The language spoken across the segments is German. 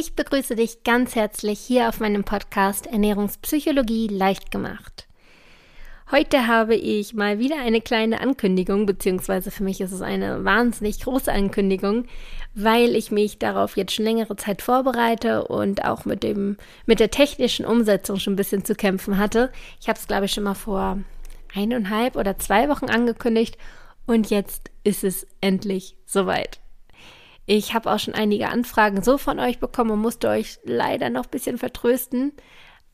Ich begrüße dich ganz herzlich hier auf meinem Podcast Ernährungspsychologie leicht gemacht. Heute habe ich mal wieder eine kleine Ankündigung, beziehungsweise für mich ist es eine wahnsinnig große Ankündigung, weil ich mich darauf jetzt schon längere Zeit vorbereite und auch mit dem, mit der technischen Umsetzung schon ein bisschen zu kämpfen hatte. Ich habe es, glaube ich, schon mal vor eineinhalb oder zwei Wochen angekündigt und jetzt ist es endlich soweit. Ich habe auch schon einige Anfragen so von euch bekommen und musste euch leider noch ein bisschen vertrösten.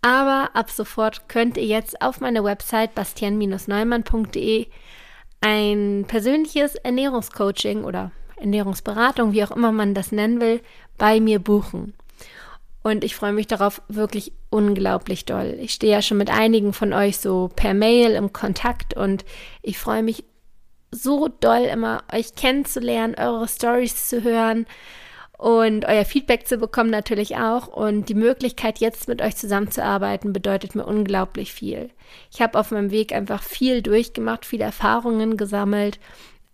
Aber ab sofort könnt ihr jetzt auf meiner Website bastian-neumann.de ein persönliches Ernährungscoaching oder Ernährungsberatung, wie auch immer man das nennen will, bei mir buchen. Und ich freue mich darauf wirklich unglaublich doll. Ich stehe ja schon mit einigen von euch so per Mail im Kontakt und ich freue mich so doll, immer euch kennenzulernen, eure Stories zu hören und euer Feedback zu bekommen natürlich auch. Und die Möglichkeit, jetzt mit euch zusammenzuarbeiten, bedeutet mir unglaublich viel. Ich habe auf meinem Weg einfach viel durchgemacht, viele Erfahrungen gesammelt,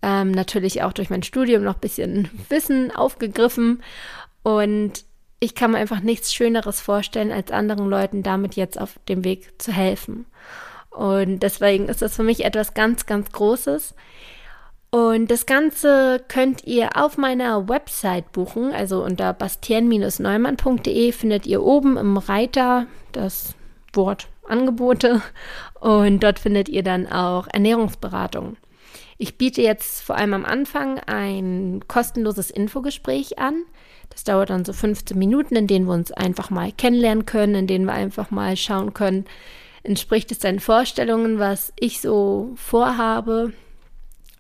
ähm, natürlich auch durch mein Studium noch ein bisschen Wissen aufgegriffen und ich kann mir einfach nichts Schöneres vorstellen, als anderen Leuten damit jetzt auf dem Weg zu helfen. Und deswegen ist das für mich etwas ganz, ganz Großes. Und das Ganze könnt ihr auf meiner Website buchen, also unter bastien-neumann.de findet ihr oben im Reiter das Wort Angebote und dort findet ihr dann auch Ernährungsberatung. Ich biete jetzt vor allem am Anfang ein kostenloses Infogespräch an. Das dauert dann so 15 Minuten, in denen wir uns einfach mal kennenlernen können, in denen wir einfach mal schauen können, entspricht es deinen Vorstellungen, was ich so vorhabe,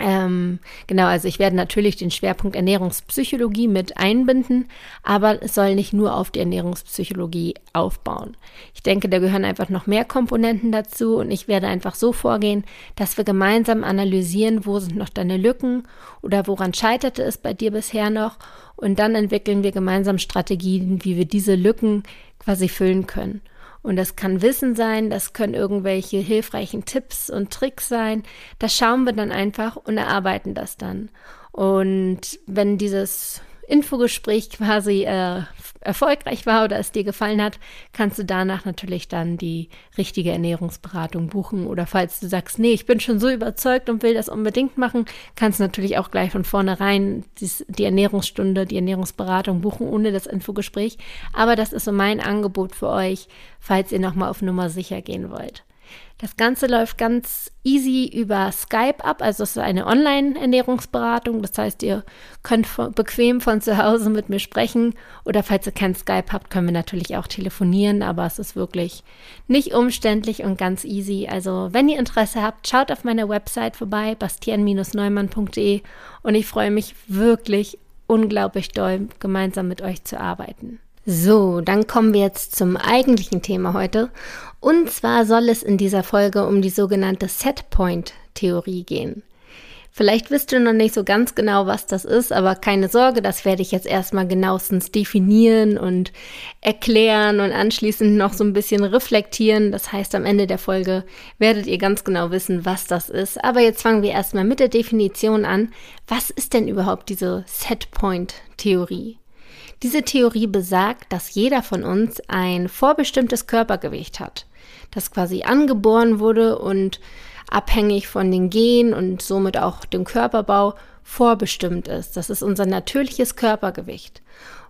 ähm, genau, also ich werde natürlich den Schwerpunkt Ernährungspsychologie mit einbinden, aber es soll nicht nur auf die Ernährungspsychologie aufbauen. Ich denke, da gehören einfach noch mehr Komponenten dazu und ich werde einfach so vorgehen, dass wir gemeinsam analysieren, wo sind noch deine Lücken oder woran scheiterte es bei dir bisher noch und dann entwickeln wir gemeinsam Strategien, wie wir diese Lücken quasi füllen können. Und das kann Wissen sein, das können irgendwelche hilfreichen Tipps und Tricks sein. Das schauen wir dann einfach und erarbeiten das dann. Und wenn dieses Infogespräch quasi äh, erfolgreich war oder es dir gefallen hat, kannst du danach natürlich dann die richtige Ernährungsberatung buchen. Oder falls du sagst, nee, ich bin schon so überzeugt und will das unbedingt machen, kannst du natürlich auch gleich von vornherein dies, die Ernährungsstunde, die Ernährungsberatung buchen ohne das Infogespräch. Aber das ist so mein Angebot für euch, falls ihr nochmal auf Nummer sicher gehen wollt. Das Ganze läuft ganz easy über Skype ab, also es ist eine Online-Ernährungsberatung. Das heißt, ihr könnt bequem von zu Hause mit mir sprechen oder falls ihr kein Skype habt, können wir natürlich auch telefonieren, aber es ist wirklich nicht umständlich und ganz easy. Also, wenn ihr Interesse habt, schaut auf meiner Website vorbei, bastian-neumann.de und ich freue mich wirklich unglaublich doll, gemeinsam mit euch zu arbeiten. So, dann kommen wir jetzt zum eigentlichen Thema heute. Und zwar soll es in dieser Folge um die sogenannte Setpoint-Theorie gehen. Vielleicht wisst ihr noch nicht so ganz genau, was das ist, aber keine Sorge, das werde ich jetzt erstmal genauestens definieren und erklären und anschließend noch so ein bisschen reflektieren. Das heißt, am Ende der Folge werdet ihr ganz genau wissen, was das ist. Aber jetzt fangen wir erstmal mit der Definition an. Was ist denn überhaupt diese Setpoint-Theorie? Diese Theorie besagt, dass jeder von uns ein vorbestimmtes Körpergewicht hat, das quasi angeboren wurde und abhängig von den Genen und somit auch dem Körperbau vorbestimmt ist. Das ist unser natürliches Körpergewicht.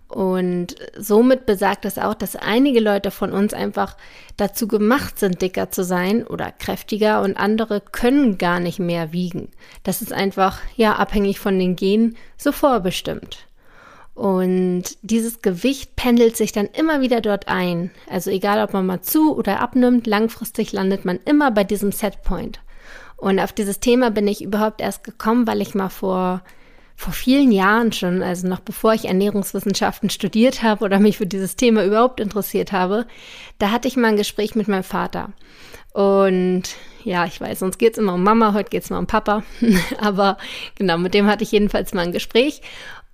Und somit besagt es auch, dass einige Leute von uns einfach dazu gemacht sind, dicker zu sein oder kräftiger und andere können gar nicht mehr wiegen. Das ist einfach, ja, abhängig von den Genen so vorbestimmt. Und dieses Gewicht pendelt sich dann immer wieder dort ein. Also egal, ob man mal zu oder abnimmt, langfristig landet man immer bei diesem Setpoint. Und auf dieses Thema bin ich überhaupt erst gekommen, weil ich mal vor, vor vielen Jahren schon, also noch bevor ich Ernährungswissenschaften studiert habe oder mich für dieses Thema überhaupt interessiert habe, da hatte ich mal ein Gespräch mit meinem Vater. Und ja, ich weiß, sonst geht es immer um Mama, heute geht es mal um Papa. Aber genau, mit dem hatte ich jedenfalls mal ein Gespräch.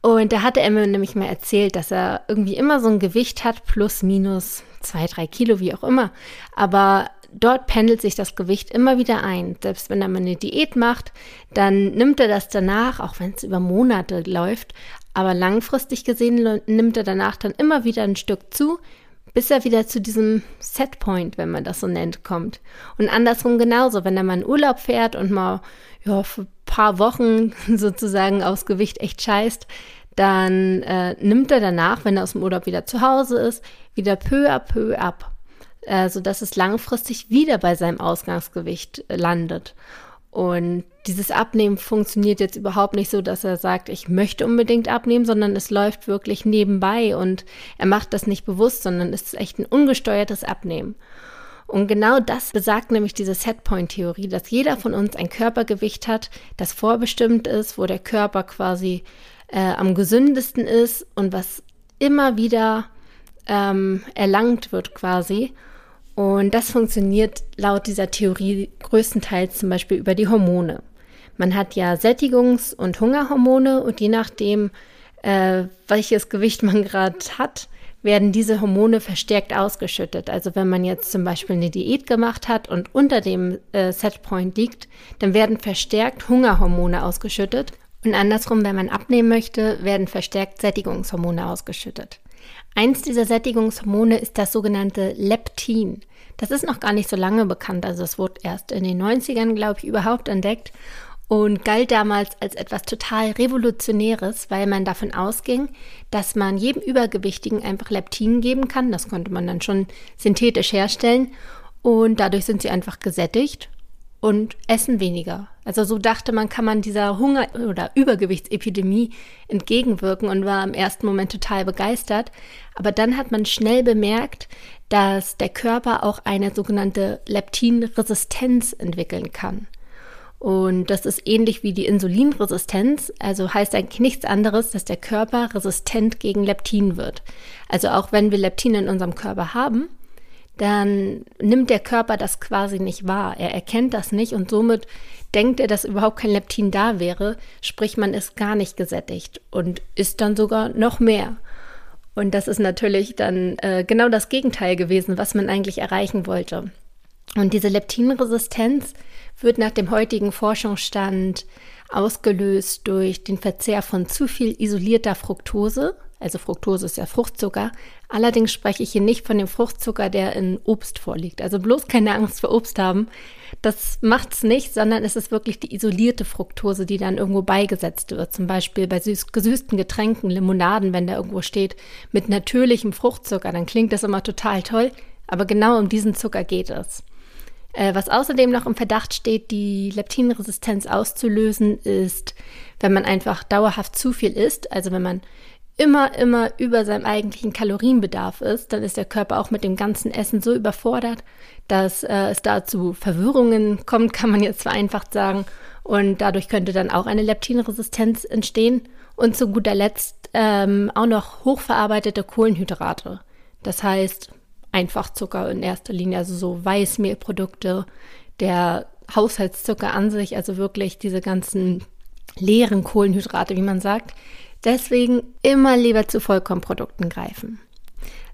Und da hatte mir nämlich mal erzählt, dass er irgendwie immer so ein Gewicht hat, plus, minus zwei, drei Kilo, wie auch immer. Aber dort pendelt sich das Gewicht immer wieder ein. Selbst wenn er mal eine Diät macht, dann nimmt er das danach, auch wenn es über Monate läuft, aber langfristig gesehen nimmt er danach dann immer wieder ein Stück zu, bis er wieder zu diesem Setpoint, wenn man das so nennt, kommt. Und andersrum genauso, wenn er mal in Urlaub fährt und mal ja, für ein paar Wochen sozusagen aufs Gewicht echt scheißt, dann äh, nimmt er danach, wenn er aus dem Urlaub wieder zu Hause ist, wieder peu à peu ab, äh, sodass es langfristig wieder bei seinem Ausgangsgewicht äh, landet. Und dieses Abnehmen funktioniert jetzt überhaupt nicht so, dass er sagt, ich möchte unbedingt abnehmen, sondern es läuft wirklich nebenbei und er macht das nicht bewusst, sondern es ist echt ein ungesteuertes Abnehmen. Und genau das besagt nämlich diese Setpoint-Theorie, dass jeder von uns ein Körpergewicht hat, das vorbestimmt ist, wo der Körper quasi äh, am gesündesten ist und was immer wieder ähm, erlangt wird quasi. Und das funktioniert laut dieser Theorie größtenteils zum Beispiel über die Hormone. Man hat ja Sättigungs- und Hungerhormone und je nachdem, äh, welches Gewicht man gerade hat, werden diese Hormone verstärkt ausgeschüttet. Also wenn man jetzt zum Beispiel eine Diät gemacht hat und unter dem äh, Setpoint liegt, dann werden verstärkt Hungerhormone ausgeschüttet. Und andersrum, wenn man abnehmen möchte, werden verstärkt Sättigungshormone ausgeschüttet. Eins dieser Sättigungshormone ist das sogenannte Leptin. Das ist noch gar nicht so lange bekannt, also es wurde erst in den 90ern, glaube ich, überhaupt entdeckt und galt damals als etwas total Revolutionäres, weil man davon ausging, dass man jedem Übergewichtigen einfach Leptin geben kann. Das konnte man dann schon synthetisch herstellen und dadurch sind sie einfach gesättigt und essen weniger. Also so dachte man, kann man dieser Hunger- oder Übergewichtsepidemie entgegenwirken und war im ersten Moment total begeistert. Aber dann hat man schnell bemerkt, dass der Körper auch eine sogenannte Leptinresistenz entwickeln kann. Und das ist ähnlich wie die Insulinresistenz, also heißt eigentlich nichts anderes, dass der Körper resistent gegen Leptin wird. Also auch wenn wir Leptin in unserem Körper haben, dann nimmt der Körper das quasi nicht wahr. Er erkennt das nicht und somit denkt er, dass überhaupt kein Leptin da wäre, sprich man ist gar nicht gesättigt und isst dann sogar noch mehr. Und das ist natürlich dann äh, genau das Gegenteil gewesen, was man eigentlich erreichen wollte. Und diese Leptinresistenz wird nach dem heutigen Forschungsstand ausgelöst durch den Verzehr von zu viel isolierter Fructose. Also Fructose ist ja Fruchtzucker. Allerdings spreche ich hier nicht von dem Fruchtzucker, der in Obst vorliegt. Also bloß keine Angst vor Obst haben. Das macht es nicht, sondern es ist wirklich die isolierte Fructose, die dann irgendwo beigesetzt wird. Zum Beispiel bei süß, gesüßten Getränken, Limonaden, wenn da irgendwo steht, mit natürlichem Fruchtzucker. Dann klingt das immer total toll. Aber genau um diesen Zucker geht es. Äh, was außerdem noch im Verdacht steht, die Leptinresistenz auszulösen, ist, wenn man einfach dauerhaft zu viel isst, also wenn man immer, immer über seinem eigentlichen Kalorienbedarf ist, dann ist der Körper auch mit dem ganzen Essen so überfordert, dass äh, es da zu Verwirrungen kommt, kann man jetzt vereinfacht sagen. Und dadurch könnte dann auch eine Leptinresistenz entstehen. Und zu guter Letzt ähm, auch noch hochverarbeitete Kohlenhydrate. Das heißt, Einfachzucker in erster Linie, also so Weißmehlprodukte, der Haushaltszucker an sich, also wirklich diese ganzen leeren Kohlenhydrate, wie man sagt. Deswegen immer lieber zu Vollkornprodukten greifen.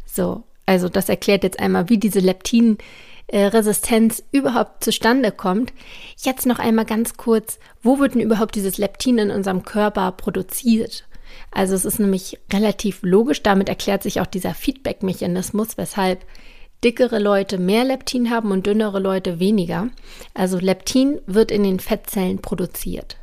So, also das erklärt jetzt einmal, wie diese Leptinresistenz überhaupt zustande kommt. Jetzt noch einmal ganz kurz, wo wird denn überhaupt dieses Leptin in unserem Körper produziert? Also es ist nämlich relativ logisch, damit erklärt sich auch dieser Feedback-Mechanismus, weshalb dickere Leute mehr Leptin haben und dünnere Leute weniger. Also Leptin wird in den Fettzellen produziert.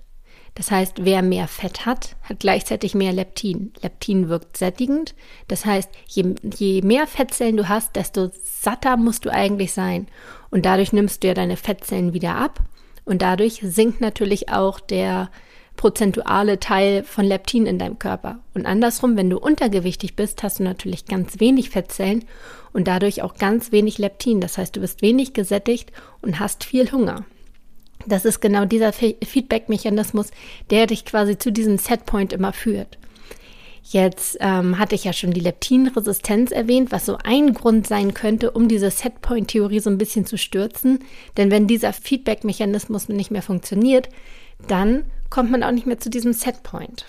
Das heißt, wer mehr Fett hat, hat gleichzeitig mehr Leptin. Leptin wirkt sättigend. Das heißt, je, je mehr Fettzellen du hast, desto satter musst du eigentlich sein. Und dadurch nimmst du ja deine Fettzellen wieder ab. Und dadurch sinkt natürlich auch der prozentuale Teil von Leptin in deinem Körper. Und andersrum, wenn du untergewichtig bist, hast du natürlich ganz wenig Fettzellen und dadurch auch ganz wenig Leptin. Das heißt, du bist wenig gesättigt und hast viel Hunger. Das ist genau dieser Feedback-Mechanismus, der dich quasi zu diesem Setpoint immer führt. Jetzt ähm, hatte ich ja schon die Leptinresistenz erwähnt, was so ein Grund sein könnte, um diese Setpoint-Theorie so ein bisschen zu stürzen. Denn wenn dieser Feedback-Mechanismus nicht mehr funktioniert, dann kommt man auch nicht mehr zu diesem Setpoint.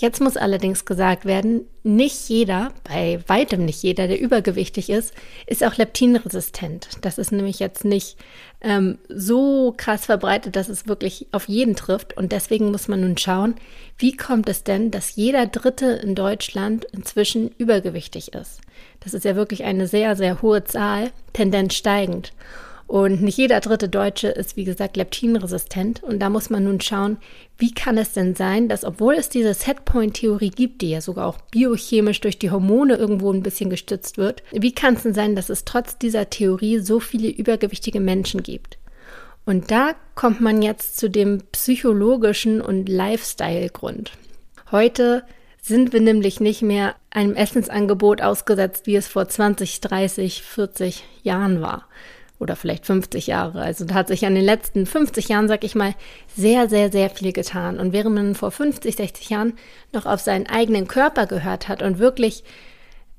Jetzt muss allerdings gesagt werden, nicht jeder, bei weitem nicht jeder, der übergewichtig ist, ist auch leptinresistent. Das ist nämlich jetzt nicht ähm, so krass verbreitet, dass es wirklich auf jeden trifft. Und deswegen muss man nun schauen, wie kommt es denn, dass jeder Dritte in Deutschland inzwischen übergewichtig ist. Das ist ja wirklich eine sehr, sehr hohe Zahl, Tendenz steigend. Und nicht jeder dritte Deutsche ist, wie gesagt, leptinresistent. Und da muss man nun schauen, wie kann es denn sein, dass obwohl es diese Setpoint-Theorie gibt, die ja sogar auch biochemisch durch die Hormone irgendwo ein bisschen gestützt wird, wie kann es denn sein, dass es trotz dieser Theorie so viele übergewichtige Menschen gibt? Und da kommt man jetzt zu dem psychologischen und Lifestyle-Grund. Heute sind wir nämlich nicht mehr einem Essensangebot ausgesetzt, wie es vor 20, 30, 40 Jahren war oder vielleicht 50 Jahre. Also da hat sich an den letzten 50 Jahren, sag ich mal, sehr, sehr, sehr viel getan. Und während man vor 50, 60 Jahren noch auf seinen eigenen Körper gehört hat und wirklich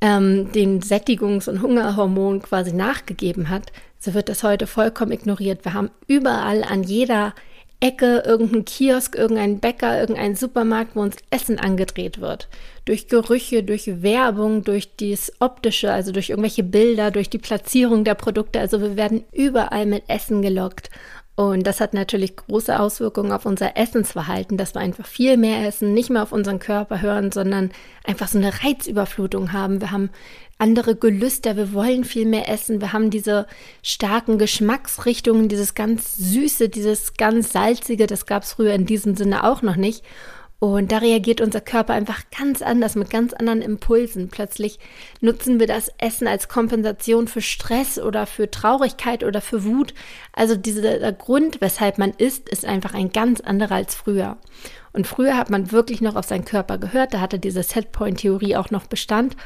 ähm, den Sättigungs- und Hungerhormon quasi nachgegeben hat, so wird das heute vollkommen ignoriert. Wir haben überall an jeder Ecke, irgendein Kiosk, irgendein Bäcker, irgendein Supermarkt, wo uns Essen angedreht wird. Durch Gerüche, durch Werbung, durch das Optische, also durch irgendwelche Bilder, durch die Platzierung der Produkte. Also wir werden überall mit Essen gelockt. Und das hat natürlich große Auswirkungen auf unser Essensverhalten, dass wir einfach viel mehr essen, nicht mehr auf unseren Körper hören, sondern einfach so eine Reizüberflutung haben. Wir haben andere Gelüster, wir wollen viel mehr essen, wir haben diese starken Geschmacksrichtungen, dieses ganz Süße, dieses ganz Salzige, das gab es früher in diesem Sinne auch noch nicht. Und da reagiert unser Körper einfach ganz anders mit ganz anderen Impulsen. Plötzlich nutzen wir das Essen als Kompensation für Stress oder für Traurigkeit oder für Wut. Also dieser Grund, weshalb man isst, ist einfach ein ganz anderer als früher. Und früher hat man wirklich noch auf seinen Körper gehört. Da hatte diese Setpoint-Theorie auch noch Bestand.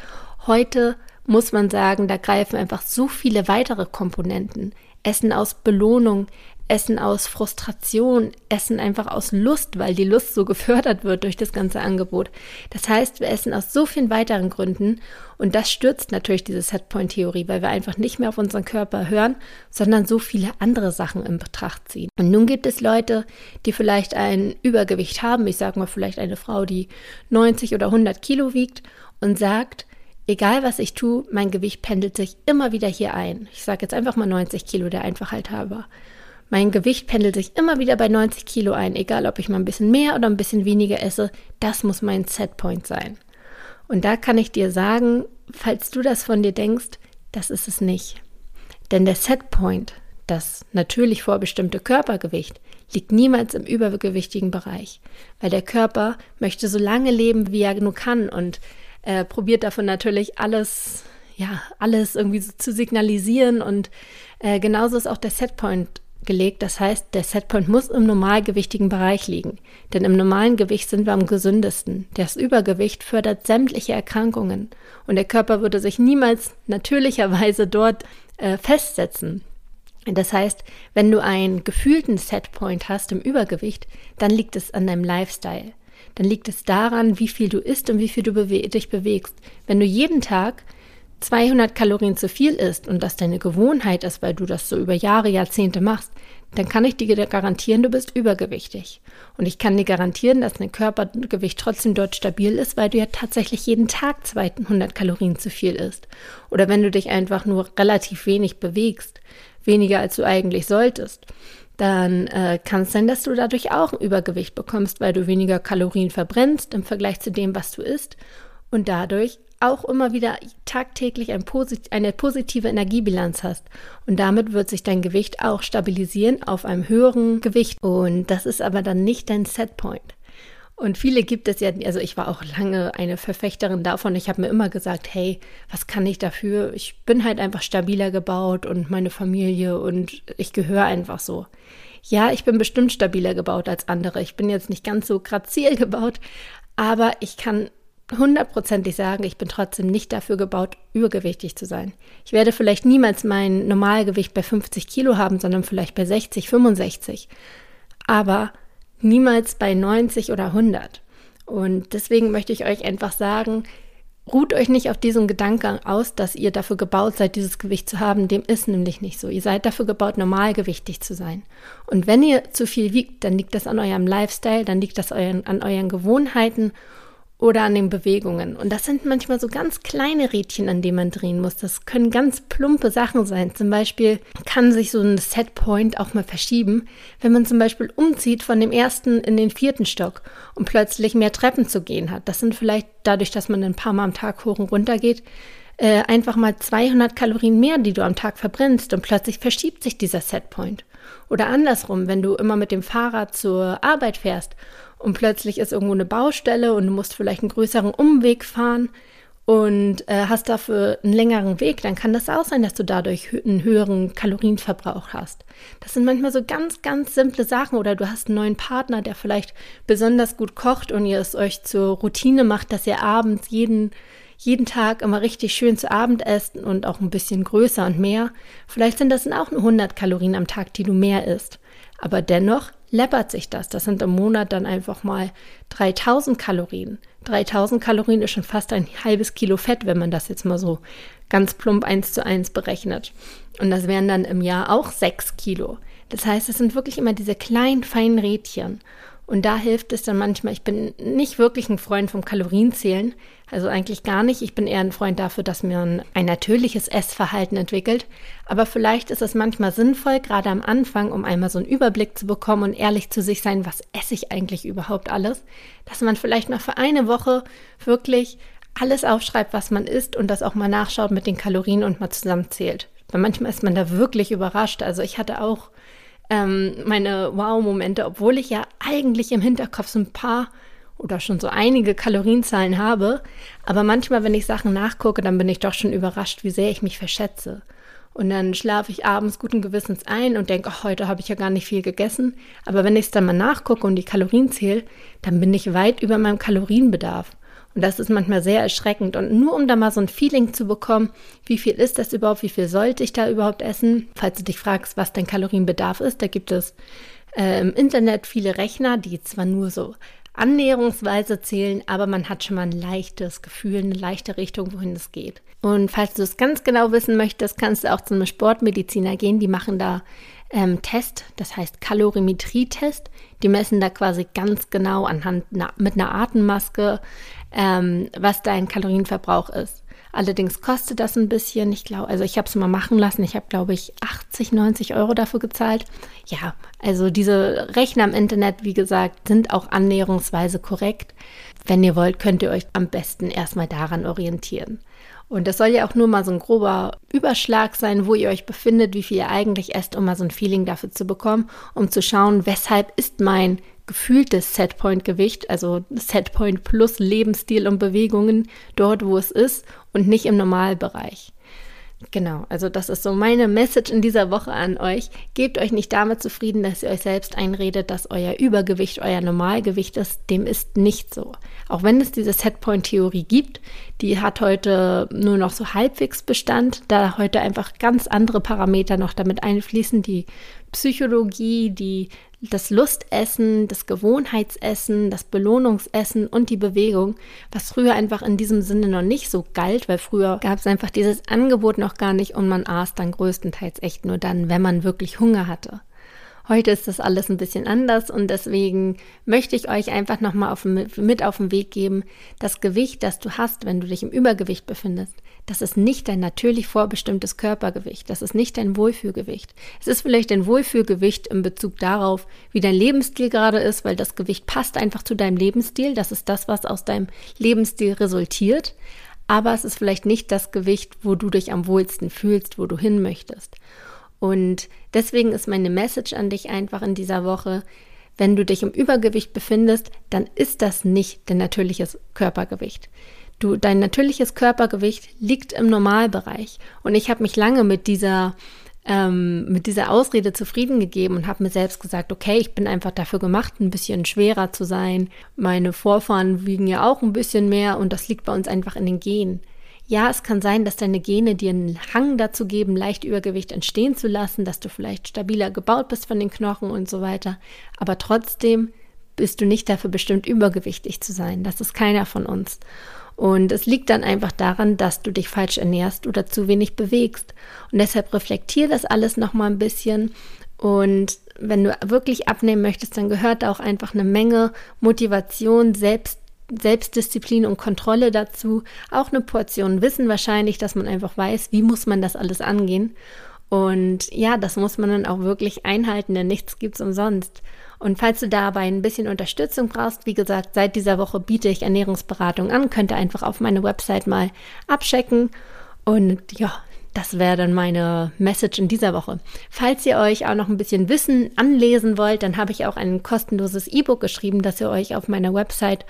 Heute muss man sagen, da greifen einfach so viele weitere Komponenten. Essen aus Belohnung, Essen aus Frustration, Essen einfach aus Lust, weil die Lust so gefördert wird durch das ganze Angebot. Das heißt, wir essen aus so vielen weiteren Gründen und das stürzt natürlich diese Setpoint-Theorie, weil wir einfach nicht mehr auf unseren Körper hören, sondern so viele andere Sachen in Betracht ziehen. Und nun gibt es Leute, die vielleicht ein Übergewicht haben, ich sage mal vielleicht eine Frau, die 90 oder 100 Kilo wiegt und sagt, egal was ich tue, mein Gewicht pendelt sich immer wieder hier ein. Ich sage jetzt einfach mal 90 Kilo der Einfachheit halber. Mein Gewicht pendelt sich immer wieder bei 90 Kilo ein, egal ob ich mal ein bisschen mehr oder ein bisschen weniger esse. Das muss mein Setpoint sein. Und da kann ich dir sagen, falls du das von dir denkst, das ist es nicht. Denn der Setpoint, das natürlich vorbestimmte Körpergewicht, liegt niemals im übergewichtigen Bereich, weil der Körper möchte so lange leben, wie er nur kann und äh, probiert davon natürlich alles, ja, alles irgendwie so zu signalisieren und äh, genauso ist auch der Setpoint gelegt. Das heißt, der Setpoint muss im normalgewichtigen Bereich liegen. Denn im normalen Gewicht sind wir am gesündesten. Das Übergewicht fördert sämtliche Erkrankungen. Und der Körper würde sich niemals natürlicherweise dort äh, festsetzen. Das heißt, wenn du einen gefühlten Setpoint hast im Übergewicht, dann liegt es an deinem Lifestyle. Dann liegt es daran, wie viel du isst und wie viel du bewe dich bewegst. Wenn du jeden Tag 200 Kalorien zu viel isst und das deine Gewohnheit ist, weil du das so über Jahre, Jahrzehnte machst, dann kann ich dir garantieren, du bist übergewichtig. Und ich kann dir garantieren, dass dein Körpergewicht trotzdem dort stabil ist, weil du ja tatsächlich jeden Tag 200 Kalorien zu viel isst. Oder wenn du dich einfach nur relativ wenig bewegst, weniger als du eigentlich solltest, dann äh, kann es sein, dass du dadurch auch ein Übergewicht bekommst, weil du weniger Kalorien verbrennst im Vergleich zu dem, was du isst und dadurch auch immer wieder tagtäglich ein posit eine positive Energiebilanz hast. Und damit wird sich dein Gewicht auch stabilisieren auf einem höheren Gewicht. Und das ist aber dann nicht dein Setpoint. Und viele gibt es ja, also ich war auch lange eine Verfechterin davon. Ich habe mir immer gesagt, hey, was kann ich dafür? Ich bin halt einfach stabiler gebaut und meine Familie und ich gehöre einfach so. Ja, ich bin bestimmt stabiler gebaut als andere. Ich bin jetzt nicht ganz so grazil gebaut, aber ich kann hundertprozentig sagen, ich bin trotzdem nicht dafür gebaut, übergewichtig zu sein. Ich werde vielleicht niemals mein Normalgewicht bei 50 Kilo haben, sondern vielleicht bei 60, 65. Aber niemals bei 90 oder 100. Und deswegen möchte ich euch einfach sagen, ruht euch nicht auf diesen Gedanken aus, dass ihr dafür gebaut seid, dieses Gewicht zu haben. Dem ist nämlich nicht so. Ihr seid dafür gebaut, normalgewichtig zu sein. Und wenn ihr zu viel wiegt, dann liegt das an eurem Lifestyle, dann liegt das an euren Gewohnheiten oder an den Bewegungen. Und das sind manchmal so ganz kleine Rädchen, an denen man drehen muss. Das können ganz plumpe Sachen sein. Zum Beispiel kann sich so ein Setpoint auch mal verschieben, wenn man zum Beispiel umzieht von dem ersten in den vierten Stock und plötzlich mehr Treppen zu gehen hat. Das sind vielleicht dadurch, dass man ein paar Mal am Tag hoch und runter geht, äh, einfach mal 200 Kalorien mehr, die du am Tag verbrennst und plötzlich verschiebt sich dieser Setpoint. Oder andersrum, wenn du immer mit dem Fahrrad zur Arbeit fährst und plötzlich ist irgendwo eine Baustelle und du musst vielleicht einen größeren Umweg fahren und äh, hast dafür einen längeren Weg, dann kann das auch sein, dass du dadurch einen höheren Kalorienverbrauch hast. Das sind manchmal so ganz, ganz simple Sachen oder du hast einen neuen Partner, der vielleicht besonders gut kocht und ihr es euch zur Routine macht, dass ihr abends jeden jeden Tag immer richtig schön zu Abend essen und auch ein bisschen größer und mehr. Vielleicht sind das dann auch nur 100 Kalorien am Tag, die du mehr isst. Aber dennoch läppert sich das. Das sind im Monat dann einfach mal 3000 Kalorien. 3000 Kalorien ist schon fast ein halbes Kilo Fett, wenn man das jetzt mal so ganz plump eins zu eins berechnet. Und das wären dann im Jahr auch 6 Kilo. Das heißt, es sind wirklich immer diese kleinen, feinen Rädchen. Und da hilft es dann manchmal, ich bin nicht wirklich ein Freund vom Kalorienzählen, also eigentlich gar nicht. Ich bin eher ein Freund dafür, dass man ein natürliches Essverhalten entwickelt. Aber vielleicht ist es manchmal sinnvoll, gerade am Anfang, um einmal so einen Überblick zu bekommen und ehrlich zu sich sein, was esse ich eigentlich überhaupt alles, dass man vielleicht noch für eine Woche wirklich alles aufschreibt, was man isst und das auch mal nachschaut mit den Kalorien und mal zusammenzählt. Weil manchmal ist man da wirklich überrascht. Also ich hatte auch ähm, meine Wow-Momente, obwohl ich ja eigentlich im Hinterkopf so ein paar oder schon so einige Kalorienzahlen habe. Aber manchmal, wenn ich Sachen nachgucke, dann bin ich doch schon überrascht, wie sehr ich mich verschätze. Und dann schlafe ich abends guten Gewissens ein und denke, oh, heute habe ich ja gar nicht viel gegessen. Aber wenn ich es dann mal nachgucke und die Kalorien zähle, dann bin ich weit über meinem Kalorienbedarf. Und das ist manchmal sehr erschreckend. Und nur um da mal so ein Feeling zu bekommen, wie viel ist das überhaupt, wie viel sollte ich da überhaupt essen, falls du dich fragst, was dein Kalorienbedarf ist, da gibt es äh, im Internet viele Rechner, die zwar nur so annäherungsweise zählen, aber man hat schon mal ein leichtes Gefühl, eine leichte Richtung, wohin es geht. Und falls du es ganz genau wissen möchtest, kannst du auch zu einem Sportmediziner gehen. Die machen da ähm, Test, das heißt Kalorimetrie-Test. Die messen da quasi ganz genau anhand na, mit einer Atemmaske, ähm, was dein Kalorienverbrauch ist. Allerdings kostet das ein bisschen. Ich glaube, also ich habe es mal machen lassen. Ich habe, glaube ich, 80, 90 Euro dafür gezahlt. Ja, also diese Rechner im Internet, wie gesagt, sind auch annäherungsweise korrekt. Wenn ihr wollt, könnt ihr euch am besten erstmal daran orientieren. Und das soll ja auch nur mal so ein grober Überschlag sein, wo ihr euch befindet, wie viel ihr eigentlich esst, um mal so ein Feeling dafür zu bekommen, um zu schauen, weshalb ist mein gefühltes Setpoint-Gewicht, also Setpoint plus Lebensstil und Bewegungen dort, wo es ist und nicht im Normalbereich. Genau, also das ist so meine Message in dieser Woche an euch. Gebt euch nicht damit zufrieden, dass ihr euch selbst einredet, dass euer Übergewicht euer Normalgewicht ist. Dem ist nicht so. Auch wenn es diese Setpoint-Theorie gibt, die hat heute nur noch so halbwegs Bestand, da heute einfach ganz andere Parameter noch damit einfließen, die Psychologie, die das Lustessen, das Gewohnheitsessen, das Belohnungsessen und die Bewegung, was früher einfach in diesem Sinne noch nicht so galt, weil früher gab es einfach dieses Angebot noch gar nicht und man aß dann größtenteils echt nur dann, wenn man wirklich Hunger hatte. Heute ist das alles ein bisschen anders und deswegen möchte ich euch einfach nochmal mit auf den Weg geben, das Gewicht, das du hast, wenn du dich im Übergewicht befindest, das ist nicht dein natürlich vorbestimmtes Körpergewicht, das ist nicht dein Wohlfühlgewicht. Es ist vielleicht dein Wohlfühlgewicht in Bezug darauf, wie dein Lebensstil gerade ist, weil das Gewicht passt einfach zu deinem Lebensstil, das ist das, was aus deinem Lebensstil resultiert, aber es ist vielleicht nicht das Gewicht, wo du dich am wohlsten fühlst, wo du hin möchtest. Und deswegen ist meine Message an dich einfach in dieser Woche, wenn du dich im Übergewicht befindest, dann ist das nicht dein natürliches Körpergewicht. Du, dein natürliches Körpergewicht liegt im Normalbereich. Und ich habe mich lange mit dieser ähm, mit dieser Ausrede zufrieden gegeben und habe mir selbst gesagt, okay, ich bin einfach dafür gemacht, ein bisschen schwerer zu sein. Meine Vorfahren wiegen ja auch ein bisschen mehr und das liegt bei uns einfach in den Genen. Ja, es kann sein, dass deine Gene dir einen Hang dazu geben, leicht Übergewicht entstehen zu lassen, dass du vielleicht stabiler gebaut bist von den Knochen und so weiter. Aber trotzdem bist du nicht dafür bestimmt, übergewichtig zu sein. Das ist keiner von uns. Und es liegt dann einfach daran, dass du dich falsch ernährst oder zu wenig bewegst. Und deshalb reflektier das alles nochmal ein bisschen. Und wenn du wirklich abnehmen möchtest, dann gehört da auch einfach eine Menge Motivation, selbst Selbstdisziplin und Kontrolle dazu, auch eine Portion Wissen wahrscheinlich, dass man einfach weiß, wie muss man das alles angehen. Und ja, das muss man dann auch wirklich einhalten, denn nichts gibt's umsonst. Und falls du dabei ein bisschen Unterstützung brauchst, wie gesagt, seit dieser Woche biete ich Ernährungsberatung an, könnt ihr einfach auf meine Website mal abchecken. Und ja, das wäre dann meine Message in dieser Woche. Falls ihr euch auch noch ein bisschen Wissen anlesen wollt, dann habe ich auch ein kostenloses E-Book geschrieben, das ihr euch auf meiner Website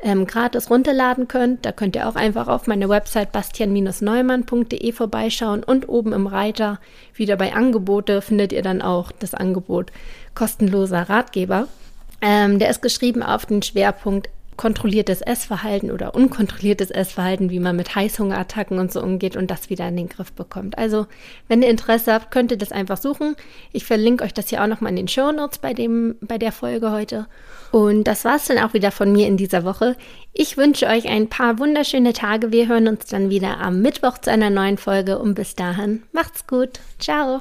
ähm, gratis runterladen könnt. Da könnt ihr auch einfach auf meiner Website bastian-neumann.de vorbeischauen und oben im Reiter wieder bei Angebote findet ihr dann auch das Angebot kostenloser Ratgeber. Ähm, der ist geschrieben auf den Schwerpunkt kontrolliertes Essverhalten oder unkontrolliertes Essverhalten, wie man mit Heißhungerattacken und so umgeht und das wieder in den Griff bekommt. Also, wenn ihr Interesse habt, könnt ihr das einfach suchen. Ich verlinke euch das hier auch nochmal in den Show Notes bei, bei der Folge heute. Und das war's dann auch wieder von mir in dieser Woche. Ich wünsche euch ein paar wunderschöne Tage. Wir hören uns dann wieder am Mittwoch zu einer neuen Folge und bis dahin macht's gut. Ciao.